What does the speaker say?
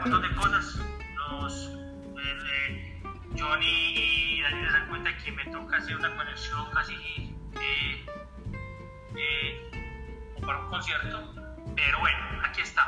montón de cosas. Los, eh, Johnny y Daniel se dan cuenta que me toca hacer una conexión casi eh, eh, para un concierto. Pero bueno, aquí está.